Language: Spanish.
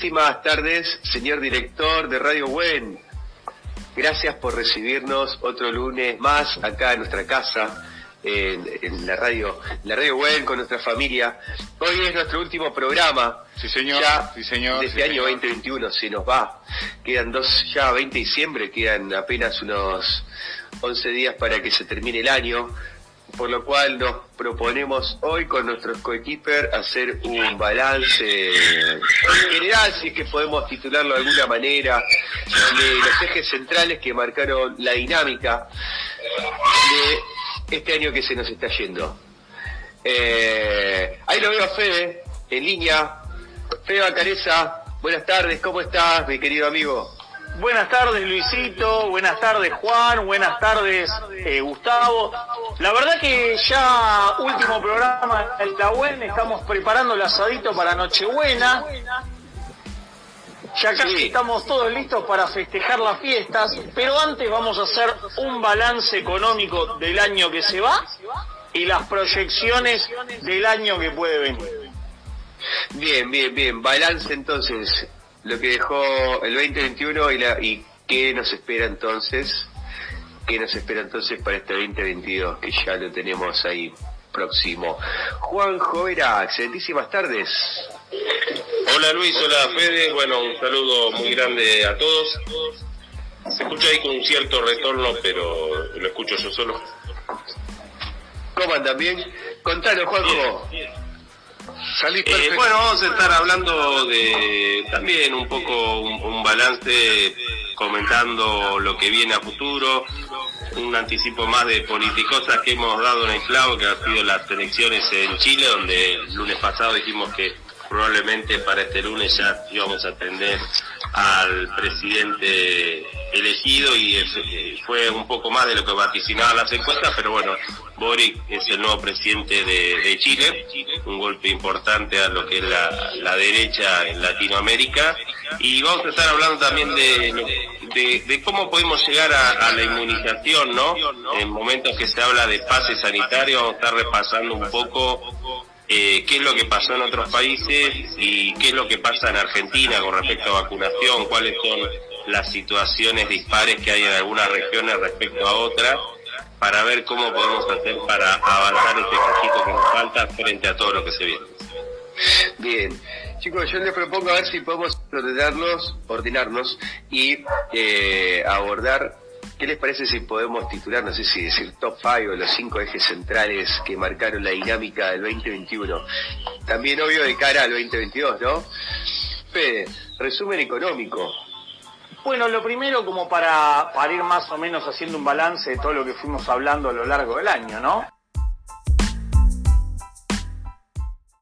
Buenas tardes, señor director de Radio Buen. Gracias por recibirnos otro lunes más acá en nuestra casa, en, la radio, la radio Buen con nuestra familia. Hoy es nuestro último programa. Sí, señor. Ya sí, señor. de este año 2021 se nos va. Quedan dos, ya 20 de diciembre, quedan apenas unos 11 días para que se termine el año por lo cual nos proponemos hoy con nuestros coequiper hacer un balance general, si es que podemos titularlo de alguna manera, de los ejes centrales que marcaron la dinámica de este año que se nos está yendo. Eh, ahí lo veo a Fede, en línea. Fede Bacareza, buenas tardes, ¿cómo estás, mi querido amigo? Buenas tardes Luisito, buenas tardes Juan, buenas tardes eh, Gustavo. La verdad que ya último programa de la UEN, estamos preparando el asadito para Nochebuena. Ya casi estamos todos listos para festejar las fiestas, pero antes vamos a hacer un balance económico del año que se va y las proyecciones del año que puede venir. Bien, bien, bien. Balance entonces lo que dejó el 2021 y, la, y qué nos espera entonces, qué nos espera entonces para este 2022, que ya lo tenemos ahí próximo. Juan Jovera, excelentísimas tardes. Hola Luis, hola Fede, bueno, un saludo muy grande a todos. Se escucha ahí con un cierto retorno, pero lo escucho yo solo. ¿Cómo andan bien? Contanos, Juanjo. Eh, bueno, vamos a estar hablando de también un poco un, balance, comentando lo que viene a futuro, un anticipo más de politicosas que hemos dado en el clavo, que han sido las elecciones en Chile, donde el lunes pasado dijimos que probablemente para este lunes ya íbamos a atender al presidente elegido y eh, fue un poco más de lo que vaticinaban las encuestas, pero bueno, Boric es el nuevo presidente de, Chile, un golpe importante a lo que es la, derecha en Latinoamérica y vamos a estar hablando también de, de, cómo podemos llegar a, la inmunización, ¿no? En momentos que se habla de pase sanitario, vamos a estar repasando un poco eh, qué es lo que pasó en otros países y qué es lo que pasa en Argentina con respecto a vacunación, cuáles son las situaciones dispares que hay en algunas regiones respecto a otras, para ver cómo podemos hacer para avanzar este cajito que nos falta frente a todo lo que se viene. Bien, chicos, yo les propongo a ver si podemos ordenarnos, ordenarnos y eh, abordar ¿Qué les parece si podemos titular, no sé si decir top 5 o los cinco ejes centrales que marcaron la dinámica del 2021? También obvio de cara al 2022, ¿no? Fede, resumen económico. Bueno, lo primero como para, para ir más o menos haciendo un balance de todo lo que fuimos hablando a lo largo del año, ¿no?